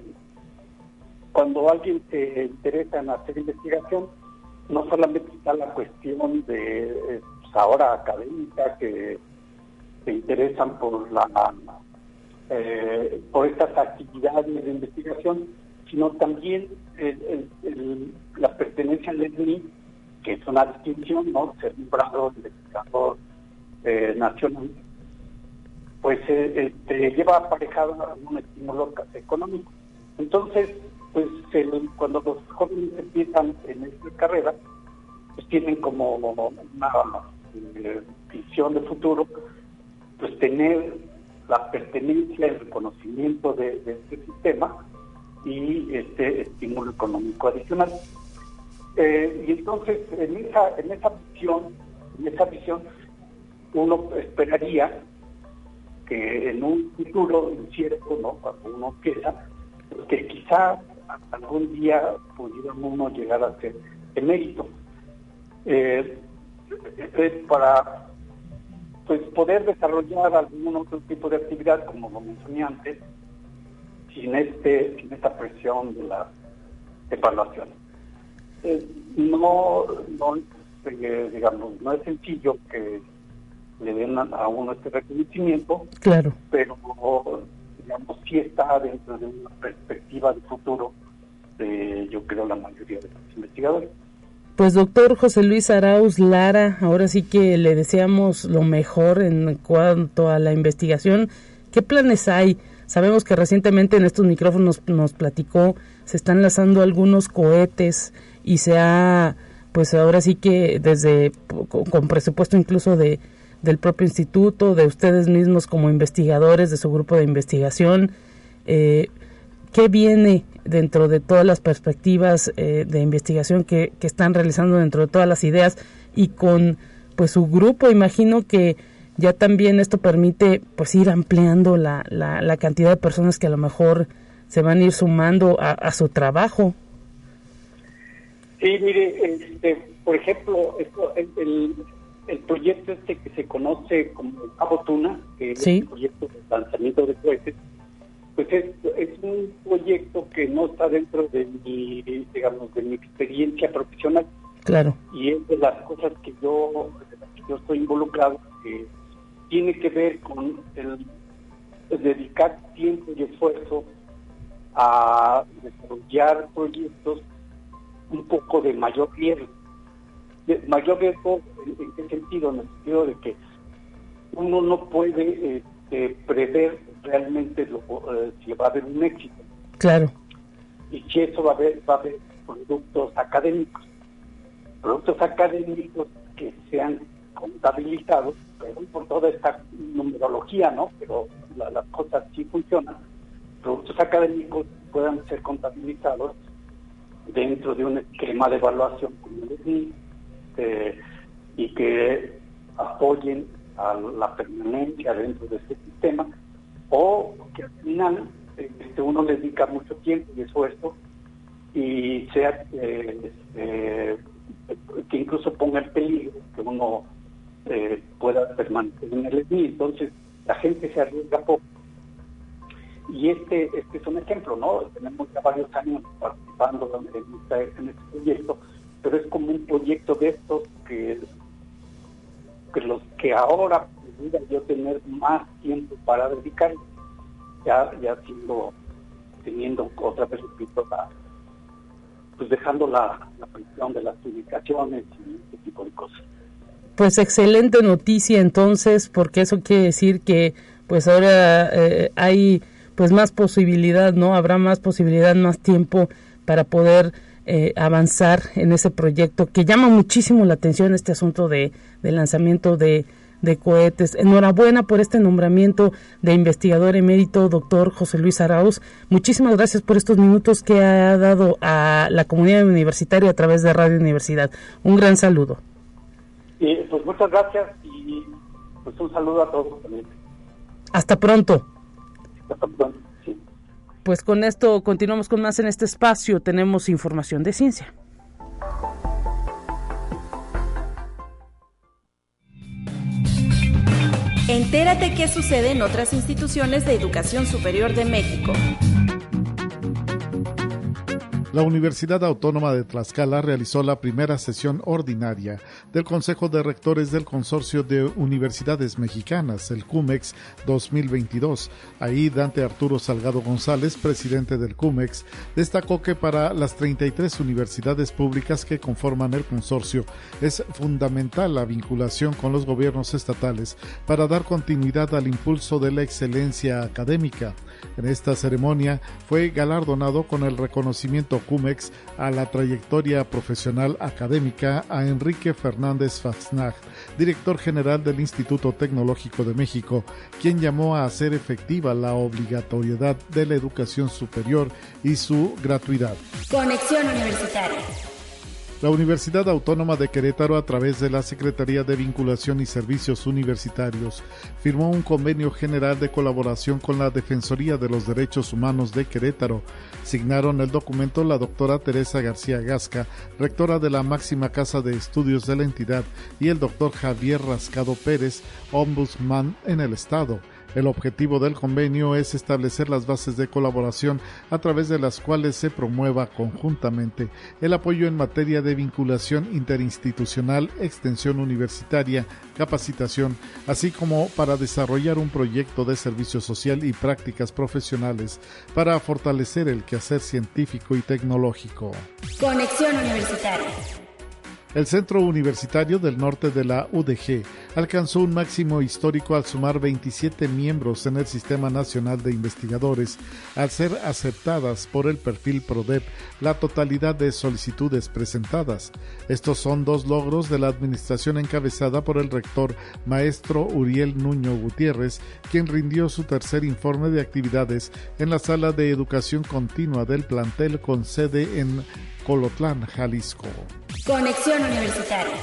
cuando alguien se interesa en hacer investigación, no solamente está la cuestión de pues, ahora académica que se interesan por la eh, por estas actividades de investigación, sino también la pertenencia al ESNI, que es una distinción, ¿no? Ser nombrado investigador eh, nacional, pues eh, este, lleva aparejado un estímulo económico. Entonces, pues cuando los jóvenes empiezan en esta carrera, pues tienen como una eh, visión de futuro, pues tener la pertenencia, el reconocimiento de, este sistema y este estímulo económico adicional. Eh, y entonces en esa, en esa visión, en esa visión, uno esperaría que en un futuro incierto, ¿no? cuando uno empieza, pues que quizá algún día pudiera uno llegar a ser emérito. Eh, para pues poder desarrollar algún otro tipo de actividad, como lo mencioné antes, sin este, sin esta presión de la evaluación. Eh, no, no eh, digamos, no es sencillo que le den a, uno este reconocimiento, claro. pero digamos sí está dentro de una perspectiva de futuro de yo creo la mayoría de los investigadores. Pues doctor José Luis Arauz Lara, ahora sí que le deseamos lo mejor en cuanto a la investigación. ¿Qué planes hay? Sabemos que recientemente en estos micrófonos nos platicó, se están lanzando algunos cohetes y se ha, pues ahora sí que desde, con, presupuesto incluso de del propio instituto, de ustedes mismos como investigadores, de su grupo de investigación, eh, ¿qué viene dentro de todas las perspectivas eh, de investigación que, que, están realizando dentro de todas las ideas y con pues su grupo imagino que ya también esto permite pues ir ampliando la, la, cantidad de personas que a lo mejor se van a ir sumando a, su trabajo sí mire este, por ejemplo el, el, proyecto este que se conoce como Cabo Tuna que es el proyecto de lanzamiento de cohetes pues es, un proyecto que no está dentro de mi, digamos, de mi experiencia profesional. Claro. Y es de las cosas que yo, yo estoy involucrado, que tiene que ver con el, dedicar tiempo y esfuerzo a desarrollar proyectos un poco de mayor riesgo. De mayor riesgo, ¿en, qué sentido? En el sentido de que uno no puede este, prever realmente lo, eh, si va a haber un éxito. Claro. Y si eso va a haber, va a haber productos académicos. Productos académicos que sean contabilizados, por toda esta numerología, ¿no? Pero las cosas sí funcionan. Productos académicos puedan ser contabilizados dentro de un esquema de evaluación como el eh, y que apoyen a la permanencia dentro de este sistema o que al final este, uno le dedica mucho tiempo y esfuerzo y sea eh, eh, que incluso ponga en peligro que uno eh, pueda permanecer en el SNI. Entonces, la gente se arriesga poco. Y este, este es un ejemplo, ¿no? Tenemos ya varios años participando en, este, proyecto, pero es como un proyecto de estos que, los que ahora yo tener más tiempo para dedicar, ya, ya siendo, teniendo otra vez, pues dejando la, la presión de las publicaciones y este tipo de cosas. Pues excelente noticia entonces, porque eso quiere decir que pues ahora eh, hay pues más posibilidad, ¿no? Habrá más posibilidad, más tiempo para poder eh, avanzar en ese proyecto que llama muchísimo la atención este asunto de, lanzamiento de de cohetes. Enhorabuena por este nombramiento de investigador emérito, doctor José Luis Arauz. Muchísimas gracias por estos minutos que ha dado a la comunidad universitaria a través de Radio Universidad. Un gran saludo. Pues muchas gracias y pues un saludo a todos también. Hasta pronto. Hasta pronto. Pues con esto continuamos con más en este espacio. Tenemos información de ciencia. Entérate qué sucede en otras instituciones de educación superior de México. La Universidad Autónoma de Tlaxcala realizó la primera sesión ordinaria del Consejo de Rectores del Consorcio de Universidades Mexicanas, el CUMEX 2022. Ahí Dante Arturo Salgado González, presidente del CUMEX, destacó que para las 33 universidades públicas que conforman el consorcio es fundamental la vinculación con los gobiernos estatales para dar continuidad al impulso de la excelencia académica. En esta ceremonia fue galardonado con el reconocimiento CUMEX a la trayectoria profesional académica a Enrique Fernández Faznag, director general del Instituto Tecnológico de México, quien llamó a hacer efectiva la obligatoriedad de la educación superior y su gratuidad. Conexión Universitaria. La Universidad Autónoma de Querétaro, a través de la Secretaría de Vinculación y Servicios Universitarios, firmó un convenio general de colaboración con la Defensoría de los Derechos Humanos de Querétaro. Signaron el documento la doctora Teresa García Gasca, rectora de la máxima casa de estudios de la entidad, y el doctor Javier Rascado Pérez, ombudsman en el Estado. El objetivo del convenio es establecer las bases de colaboración a través de las cuales se promueva conjuntamente el apoyo en materia de vinculación interinstitucional, extensión universitaria, capacitación, así como para desarrollar un proyecto de servicio social y prácticas profesionales para fortalecer el quehacer científico y tecnológico. Conexión Universitaria. El Centro Universitario del Norte de la UDG alcanzó un máximo histórico al sumar 27 miembros en el Sistema Nacional de Investigadores, al ser aceptadas por el perfil PRODEP la totalidad de solicitudes presentadas. Estos son dos logros de la administración encabezada por el rector maestro Uriel Nuño Gutiérrez, quien rindió su tercer informe de actividades en la sala de educación continua del plantel con sede en Colotlán, Jalisco. Conexión Universitaria.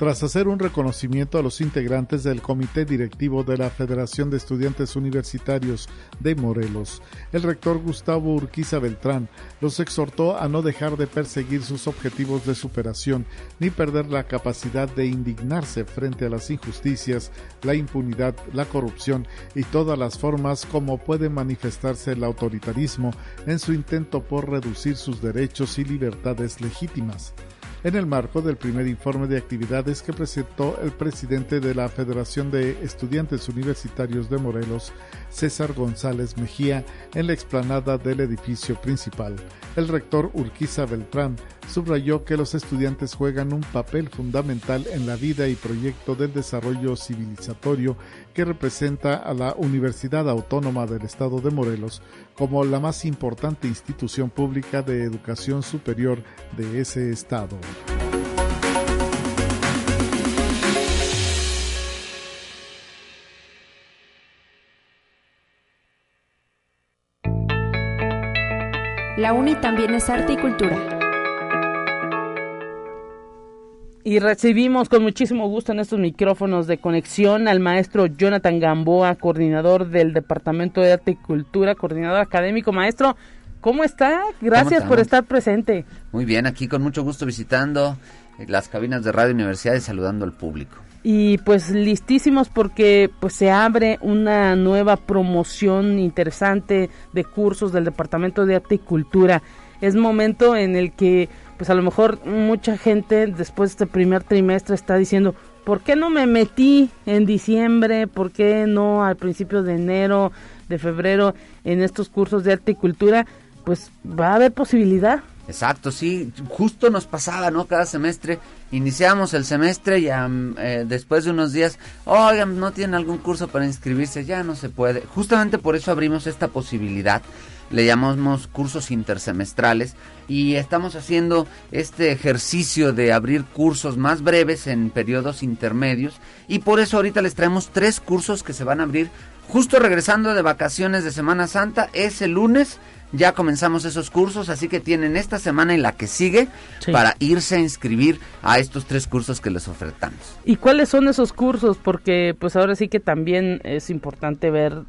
Tras hacer un reconocimiento a los integrantes del Comité Directivo de la Federación de Estudiantes Universitarios de Morelos, el rector Gustavo Urquiza Beltrán los exhortó a no dejar de perseguir sus objetivos de superación ni perder la capacidad de indignarse frente a las injusticias, la impunidad, la corrupción y todas las formas como puede manifestarse el autoritarismo en su intento por reducir sus derechos y libertades legítimas en el marco del primer informe de actividades que presentó el presidente de la Federación de Estudiantes Universitarios de Morelos, César González Mejía, en la explanada del edificio principal. El rector Urquiza Beltrán subrayó que los estudiantes juegan un papel fundamental en la vida y proyecto del desarrollo civilizatorio que representa a la Universidad Autónoma del Estado de Morelos como la más importante institución pública de educación superior de ese estado. La UNI también es arte y cultura. Y recibimos con muchísimo gusto en estos micrófonos de conexión al maestro Jonathan Gamboa, coordinador del Departamento de Arte y Cultura, coordinador académico. Maestro, ¿cómo está? Gracias por estar presente. Muy bien, aquí con mucho gusto visitando las cabinas de Radio Universidad y saludando al público. Y pues listísimos porque pues se abre una nueva promoción interesante de cursos del Departamento de Arte y Cultura. Es momento en el que pues a lo mejor mucha gente después de este primer trimestre está diciendo, ¿por qué no me metí en diciembre? ¿Por qué no al principio de enero, de febrero en estos cursos de arte y cultura? Pues va a haber posibilidad. Exacto, sí, justo nos pasaba, ¿no? Cada semestre iniciamos el semestre y eh, después de unos días, oigan, no tienen algún curso para inscribirse, ya no se puede. Justamente por eso abrimos esta posibilidad le llamamos cursos intersemestrales y estamos haciendo este ejercicio de abrir cursos más breves en periodos intermedios y por eso ahorita les traemos tres cursos que se van a abrir justo regresando de vacaciones de Semana Santa, es el lunes. Ya comenzamos esos cursos, así que tienen esta semana y la que sigue para irse a inscribir a estos tres cursos que les ofertamos. ¿Y cuáles son esos cursos? Porque pues ahora sí que también es importante ver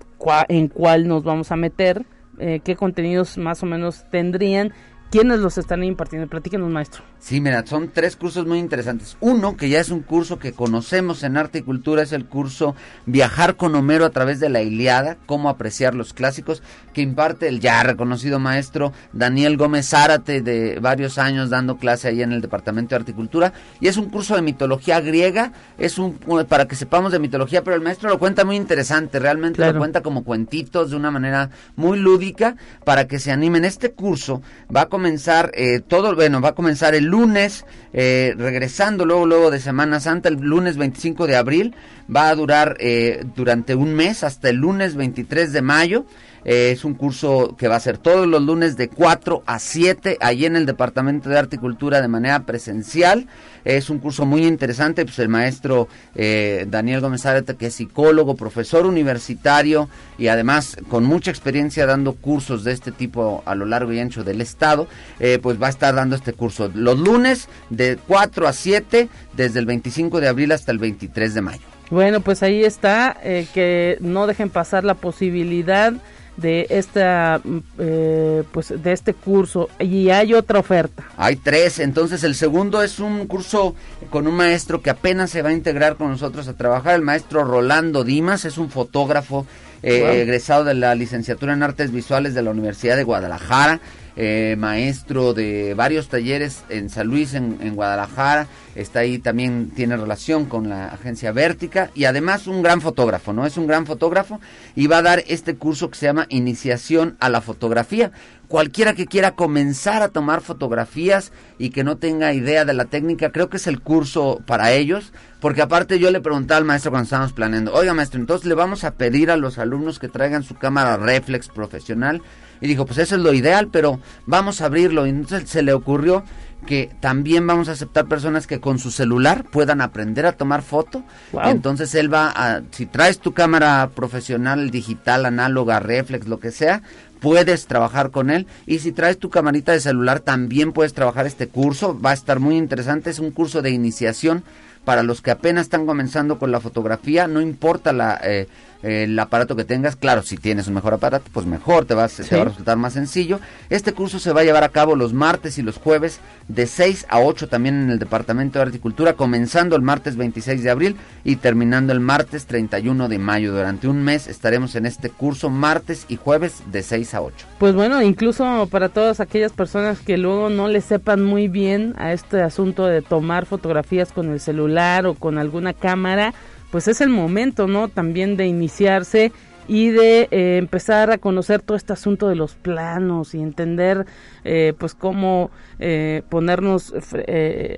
en cuál nos vamos a meter eh, qué contenidos más o menos tendrían ¿Quiénes los están impartiendo? Platíquenos, maestro. Sí, mira, son tres cursos muy interesantes. Uno, que ya es un curso que conocemos en arte y cultura, es el curso Viajar con Homero a través de la Iliada, cómo apreciar los clásicos, que imparte el ya reconocido maestro Daniel Gómez Zárate, de varios años dando clase ahí en el Departamento de Arte y Cultura. Y es un curso de mitología griega, es un para que sepamos de mitología, pero el maestro lo cuenta muy interesante, realmente lo cuenta como cuentitos de una manera muy lúdica para que se animen. Este curso va a comenzar eh, todo, bueno, va a comenzar el lunes, eh, regresando luego, luego de Semana Santa, el lunes 25 de abril, va a durar eh, durante un mes hasta el lunes 23 de mayo. Es un curso que va a ser todos los lunes de 4 a 7 allí en el Departamento de Arte y Cultura de manera presencial. Es un curso muy interesante, pues el maestro eh, Daniel Gómez Areta, que es psicólogo, profesor universitario y además con mucha experiencia dando cursos de este tipo a lo largo y ancho del estado, eh, pues va a estar dando este curso los lunes de 4 a 7, desde el 25 de abril hasta el 23 de mayo. Bueno, pues ahí está, eh, que no dejen pasar la posibilidad de esta mm, eh, pues de este curso y hay otra oferta. Hay tres entonces el segundo es un curso con un maestro que apenas se va a integrar con nosotros a trabajar el maestro Rolando Dimas es un fotógrafo eh, egresado de la licenciatura en artes visuales de la Universidad de Guadalajara eh, maestro de varios talleres en San Luis, en, Guadalajara, está ahí también, tiene relación con la agencia Vértica y además un gran fotógrafo, ¿no? Es un gran fotógrafo y va a dar este curso que se llama Iniciación a la Fotografía. Cualquiera que quiera comenzar a tomar fotografías y que no tenga idea de la técnica, creo que es el curso para ellos, porque aparte yo le preguntaba al maestro cuando estábamos planeando, oiga maestro, entonces le vamos a pedir a los alumnos que traigan su cámara reflex profesional y dijo, pues eso es lo ideal, pero vamos a abrirlo. Y entonces se le ocurrió que también vamos a aceptar personas que con su celular puedan aprender a tomar foto. Entonces él va a, si traes tu cámara profesional, digital, análoga, reflex, lo que sea, puedes trabajar con él. Y si traes tu camarita de celular, también puedes trabajar este curso. Va a estar muy interesante. Es un curso de iniciación para los que apenas están comenzando con la fotografía. No importa la... Eh, el aparato que tengas. Claro, si tienes un mejor aparato, pues mejor, te, vas, te va a resultar más sencillo. Este curso se va a llevar a cabo los martes y los jueves de 6 a 8 también en el Departamento de Articultura, comenzando el martes 26 de abril y terminando el martes 31 de mayo. Durante un mes estaremos en este curso martes y jueves de 6 a 8. Pues bueno, incluso para todas aquellas personas que luego no le sepan muy bien a este asunto de tomar fotografías con el celular o con alguna cámara, pues es el momento, ¿no? También de iniciarse y de eh, empezar a conocer todo este asunto de los planos y entender eh, pues cómo eh, ponernos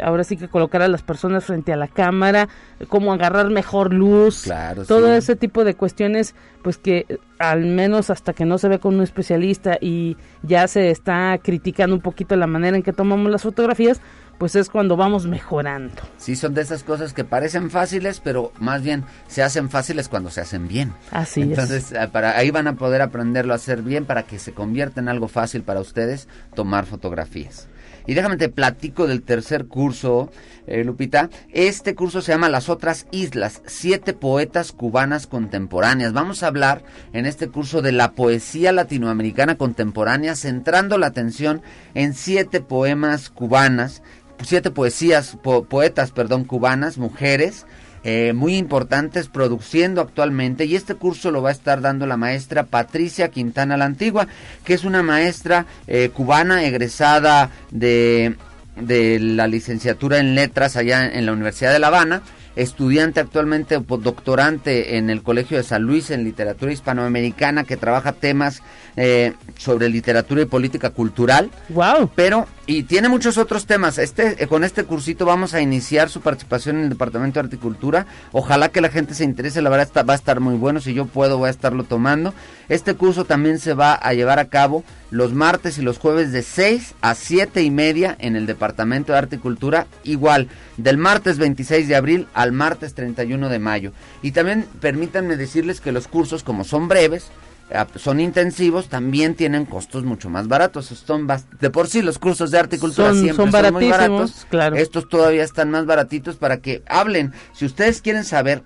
ahora sí que colocar a las personas frente a la cámara cómo agarrar mejor luz todo ese tipo de cuestiones pues que al menos hasta que no se ve con un especialista y ya se está criticando un poquito la manera en que tomamos las fotografías pues es cuando vamos mejorando. Sí, son de esas cosas que parecen fáciles, pero más bien se hacen fáciles cuando se hacen bien. Así Entonces, es. Eh, para, ahí van a poder aprenderlo a hacer bien para que se convierta en algo fácil para ustedes tomar fotografías. Y déjame te platico del tercer curso, eh, Lupita. Este curso se llama Las otras islas, siete poetas cubanas contemporáneas. Vamos a hablar en este curso de la poesía latinoamericana contemporánea, centrando la atención en siete poemas cubanas siete poesías, poetas, perdón, cubanas, mujeres, eh, muy importantes produciendo actualmente y este curso lo va a estar dando la maestra Patricia Quintana la Antigua, que es una maestra eh, cubana egresada de, de la licenciatura en letras allá en la Universidad de La Habana estudiante actualmente doctorante en el Colegio de San Luis en literatura hispanoamericana que trabaja temas eh, sobre literatura y política cultural. Wow. Pero y tiene muchos otros temas. Este eh, con este cursito vamos a iniciar su participación en el Departamento de Articultura. Ojalá que la gente se interese, la verdad está, va a estar muy bueno. Si yo puedo voy a estarlo tomando. Este curso también se va a llevar a cabo los martes y los jueves de 6 a 7 y media en el Departamento de Arte y Cultura. Igual, del martes 26 de abril al martes 31 de mayo. Y también permítanme decirles que los cursos, como son breves, eh, son intensivos, también tienen costos mucho más baratos. Son de por sí los cursos de arte y cultura siempre son, son muy baratos. Claro. Estos todavía están más baratitos para que hablen. Si ustedes quieren saber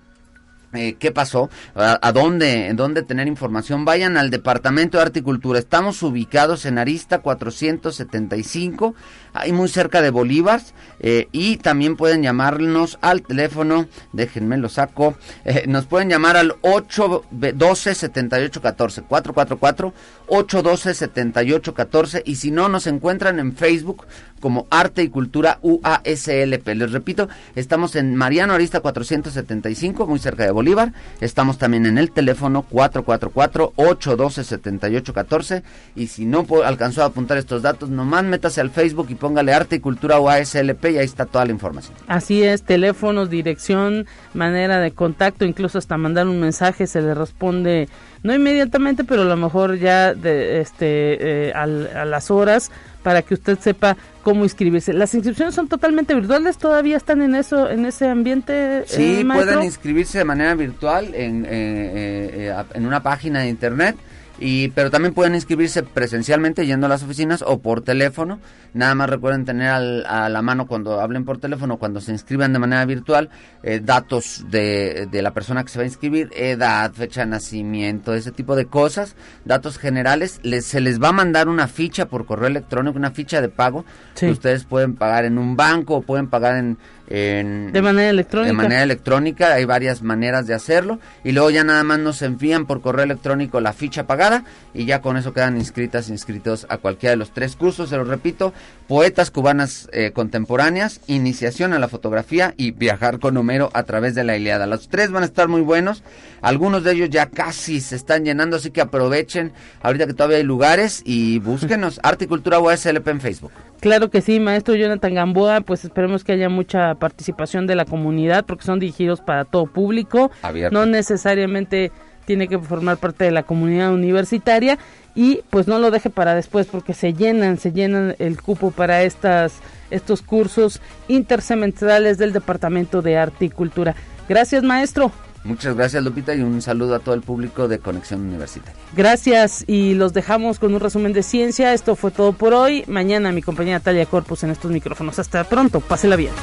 eh, qué pasó, a, dónde, dónde tener información, vayan al Departamento de Arte y Cultura. Estamos ubicados en Arista 475, ahí muy cerca de Bolívar, eh, y también pueden llamarnos al teléfono, déjenme lo saco, eh, nos pueden llamar al 812 7814 444 812 7814 y si no nos encuentran en Facebook como Arte y Cultura UASLP. Les repito, estamos en Mariano Arista 475, muy cerca de Bolívar. Estamos también en el teléfono 444-812-7814. Y si no alcanzó a apuntar estos datos, nomás métase al Facebook y póngale Arte y Cultura UASLP y ahí está toda la información. Así es, teléfonos, dirección, manera de contacto, incluso hasta mandar un mensaje se le responde no inmediatamente, pero a lo mejor ya de, este, eh, a las horas para que usted sepa cómo inscribirse. Las inscripciones son totalmente virtuales, todavía están en eso, en ese ambiente. Sí, eh, pueden inscribirse de manera virtual en, eh, en una página de internet y, pero también pueden inscribirse presencialmente yendo a las oficinas o por teléfono. Nada más recuerden tener a la mano cuando hablen por teléfono, cuando se inscriban de manera virtual, eh, datos de, de, la persona que se va a inscribir, edad, fecha de nacimiento, ese tipo de cosas, datos generales. Les, se les va a mandar una ficha por correo electrónico, una ficha de pago que ustedes pueden pagar en un banco o pueden pagar en de manera electrónica. De manera electrónica, hay varias maneras de hacerlo. Y luego ya nada más nos envían por correo electrónico la ficha pagada y ya con eso quedan inscritas, inscritos a cualquiera de los tres cursos. Se los repito, poetas cubanas eh, contemporáneas, iniciación a la fotografía y viajar con Homero a través de la Iliada. Los tres van a estar muy buenos. Algunos de ellos ya casi se están llenando, así que aprovechen ahorita que todavía hay lugares y búsquenos Arte y Cultura USLP en Facebook. Claro que sí, maestro Jonathan Gamboa, pues esperemos que haya mucha participación de la comunidad porque son dirigidos para todo público, no necesariamente tiene que formar parte de la comunidad universitaria y pues no lo deje para después porque se llenan, se llenan el cupo para estas estos cursos intersemestrales del Departamento de Arte y Cultura. Gracias, maestro. Muchas gracias Lupita y un saludo a todo el público de Conexión Universitaria. Gracias y los dejamos con un resumen de ciencia. Esto fue todo por hoy. Mañana mi compañera Talia Corpus en estos micrófonos. Hasta pronto, pásela bien.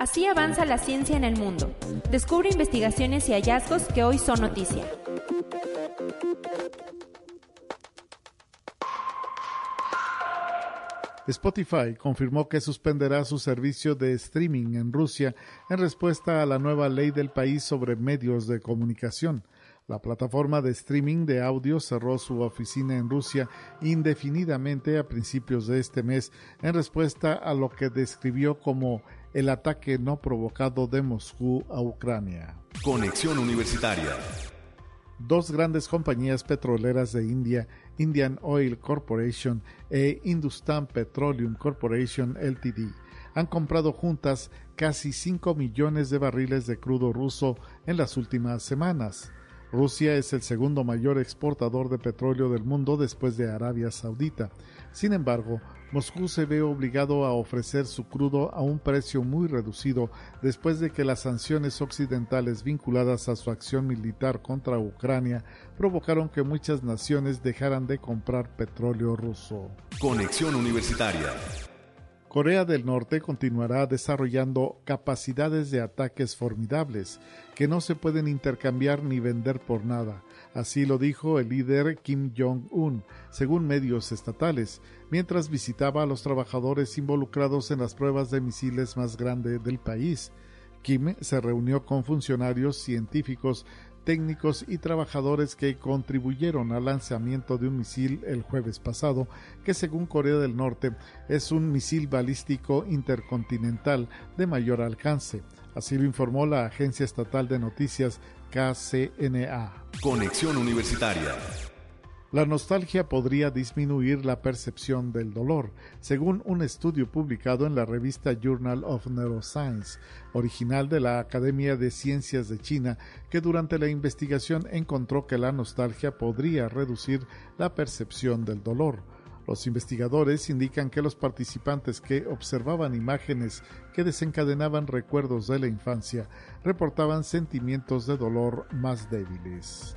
Así avanza la ciencia en el mundo. Descubre investigaciones y hallazgos que hoy son noticia. Spotify confirmó que suspenderá su servicio de streaming en Rusia en respuesta a la nueva ley del país sobre medios de comunicación. La plataforma de streaming de audio cerró su oficina en Rusia indefinidamente a principios de este mes en respuesta a lo que describió como el ataque no provocado de Moscú a Ucrania. Conexión Universitaria. Dos grandes compañías petroleras de India Indian Oil Corporation e Hindustan Petroleum Corporation Ltd. han comprado juntas casi 5 millones de barriles de crudo ruso en las últimas semanas. Rusia es el segundo mayor exportador de petróleo del mundo después de Arabia Saudita. Sin embargo, Moscú se ve obligado a ofrecer su crudo a un precio muy reducido después de que las sanciones occidentales vinculadas a su acción militar contra Ucrania provocaron que muchas naciones dejaran de comprar petróleo ruso. Conexión Universitaria. Corea del Norte continuará desarrollando capacidades de ataques formidables que no se pueden intercambiar ni vender por nada. Así lo dijo el líder Kim Jong-un, según medios estatales, mientras visitaba a los trabajadores involucrados en las pruebas de misiles más grandes del país. Kim se reunió con funcionarios científicos técnicos y trabajadores que contribuyeron al lanzamiento de un misil el jueves pasado, que según Corea del Norte es un misil balístico intercontinental de mayor alcance. Así lo informó la agencia estatal de noticias KCNA. Conexión Universitaria. La nostalgia podría disminuir la percepción del dolor, según un estudio publicado en la revista Journal of Neuroscience, original de la Academia de Ciencias de China, que durante la investigación encontró que la nostalgia podría reducir la percepción del dolor. Los investigadores indican que los participantes que observaban imágenes que desencadenaban recuerdos de la infancia reportaban sentimientos de dolor más débiles.